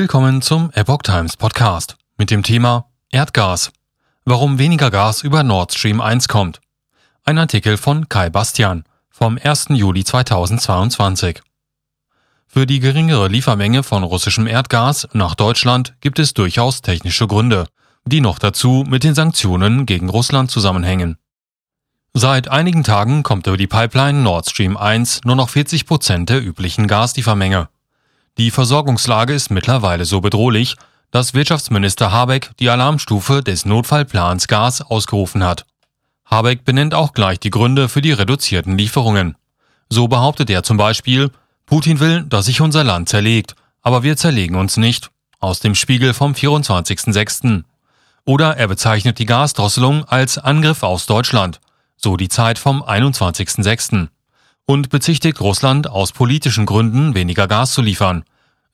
Willkommen zum Epoch Times Podcast mit dem Thema Erdgas. Warum weniger Gas über Nord Stream 1 kommt. Ein Artikel von Kai Bastian vom 1. Juli 2022. Für die geringere Liefermenge von russischem Erdgas nach Deutschland gibt es durchaus technische Gründe, die noch dazu mit den Sanktionen gegen Russland zusammenhängen. Seit einigen Tagen kommt über die Pipeline Nord Stream 1 nur noch 40 Prozent der üblichen Gasliefermenge. Die Versorgungslage ist mittlerweile so bedrohlich, dass Wirtschaftsminister Habeck die Alarmstufe des Notfallplans Gas ausgerufen hat. Habeck benennt auch gleich die Gründe für die reduzierten Lieferungen. So behauptet er zum Beispiel, Putin will, dass sich unser Land zerlegt, aber wir zerlegen uns nicht. Aus dem Spiegel vom 24.06. Oder er bezeichnet die Gasdrosselung als Angriff aus Deutschland, so die Zeit vom 21.06 und bezichtigt Russland aus politischen Gründen weniger Gas zu liefern.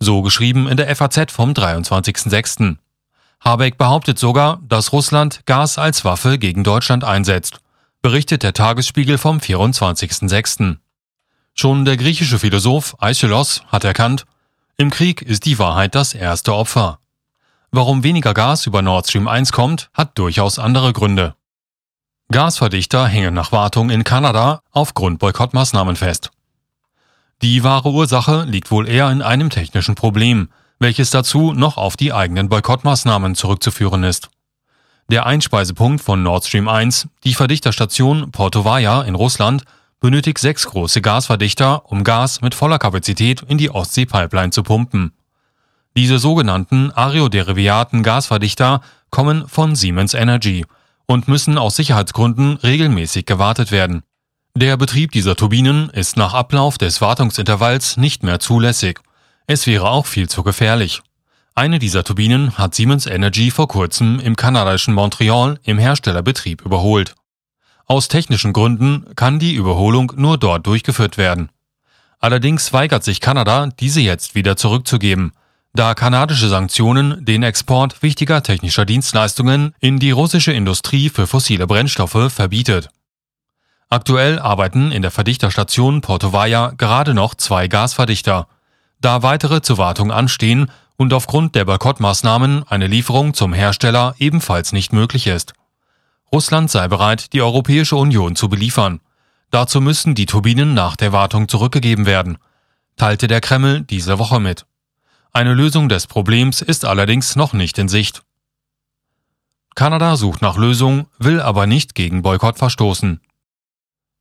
So geschrieben in der FAZ vom 23.06. Habeck behauptet sogar, dass Russland Gas als Waffe gegen Deutschland einsetzt, berichtet der Tagesspiegel vom 24.06. Schon der griechische Philosoph Aeschylos hat erkannt, im Krieg ist die Wahrheit das erste Opfer. Warum weniger Gas über Nord Stream 1 kommt, hat durchaus andere Gründe. Gasverdichter hängen nach Wartung in Kanada aufgrund Boykottmaßnahmen fest. Die wahre Ursache liegt wohl eher in einem technischen Problem, welches dazu noch auf die eigenen Boykottmaßnahmen zurückzuführen ist. Der Einspeisepunkt von Nord Stream 1, die Verdichterstation Portovaya in Russland, benötigt sechs große Gasverdichter, um Gas mit voller Kapazität in die Ostsee-Pipeline zu pumpen. Diese sogenannten aeroderivaten Gasverdichter kommen von Siemens Energy – und müssen aus Sicherheitsgründen regelmäßig gewartet werden. Der Betrieb dieser Turbinen ist nach Ablauf des Wartungsintervalls nicht mehr zulässig. Es wäre auch viel zu gefährlich. Eine dieser Turbinen hat Siemens Energy vor kurzem im kanadischen Montreal im Herstellerbetrieb überholt. Aus technischen Gründen kann die Überholung nur dort durchgeführt werden. Allerdings weigert sich Kanada, diese jetzt wieder zurückzugeben, da kanadische Sanktionen den Export wichtiger technischer Dienstleistungen in die russische Industrie für fossile Brennstoffe verbietet. Aktuell arbeiten in der Verdichterstation Portovaya gerade noch zwei Gasverdichter. Da weitere zur Wartung anstehen und aufgrund der Boykottmaßnahmen eine Lieferung zum Hersteller ebenfalls nicht möglich ist. Russland sei bereit, die Europäische Union zu beliefern. Dazu müssen die Turbinen nach der Wartung zurückgegeben werden, teilte der Kreml diese Woche mit. Eine Lösung des Problems ist allerdings noch nicht in Sicht. Kanada sucht nach Lösung, will aber nicht gegen Boykott verstoßen.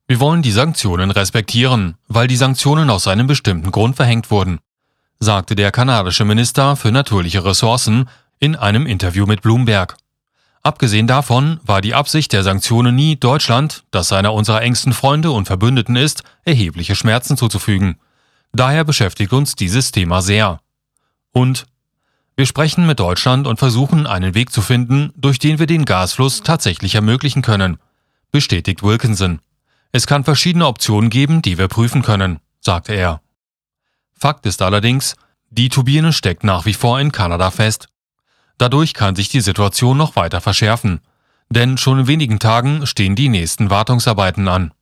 Wir wollen die Sanktionen respektieren, weil die Sanktionen aus einem bestimmten Grund verhängt wurden, sagte der kanadische Minister für natürliche Ressourcen in einem Interview mit Bloomberg. Abgesehen davon war die Absicht der Sanktionen nie, Deutschland, das einer unserer engsten Freunde und Verbündeten ist, erhebliche Schmerzen zuzufügen. Daher beschäftigt uns dieses Thema sehr. Und wir sprechen mit Deutschland und versuchen einen Weg zu finden, durch den wir den Gasfluss tatsächlich ermöglichen können, bestätigt Wilkinson. Es kann verschiedene Optionen geben, die wir prüfen können, sagte er. Fakt ist allerdings, die Turbine steckt nach wie vor in Kanada fest. Dadurch kann sich die Situation noch weiter verschärfen, denn schon in wenigen Tagen stehen die nächsten Wartungsarbeiten an.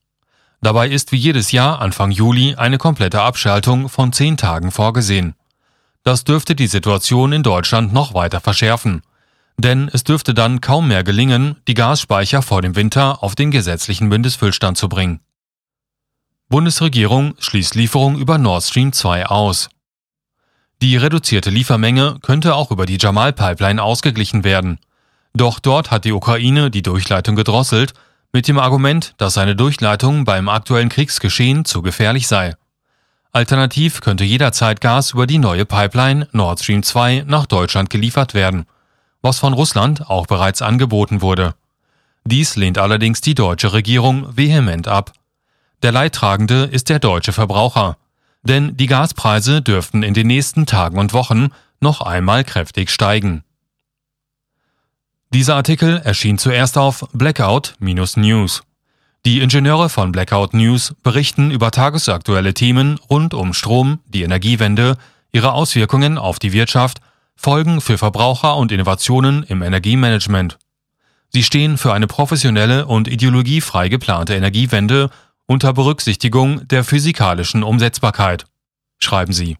Dabei ist wie jedes Jahr Anfang Juli eine komplette Abschaltung von zehn Tagen vorgesehen. Das dürfte die Situation in Deutschland noch weiter verschärfen. Denn es dürfte dann kaum mehr gelingen, die Gasspeicher vor dem Winter auf den gesetzlichen Mindestfüllstand zu bringen. Bundesregierung schließt Lieferung über Nord Stream 2 aus. Die reduzierte Liefermenge könnte auch über die Jamal-Pipeline ausgeglichen werden. Doch dort hat die Ukraine die Durchleitung gedrosselt, mit dem Argument, dass eine Durchleitung beim aktuellen Kriegsgeschehen zu gefährlich sei. Alternativ könnte jederzeit Gas über die neue Pipeline Nord Stream 2 nach Deutschland geliefert werden, was von Russland auch bereits angeboten wurde. Dies lehnt allerdings die deutsche Regierung vehement ab. Der Leidtragende ist der deutsche Verbraucher, denn die Gaspreise dürften in den nächsten Tagen und Wochen noch einmal kräftig steigen. Dieser Artikel erschien zuerst auf Blackout-News. Die Ingenieure von Blackout News berichten über tagesaktuelle Themen rund um Strom, die Energiewende, ihre Auswirkungen auf die Wirtschaft, Folgen für Verbraucher und Innovationen im Energiemanagement. Sie stehen für eine professionelle und ideologiefrei geplante Energiewende unter Berücksichtigung der physikalischen Umsetzbarkeit, schreiben sie.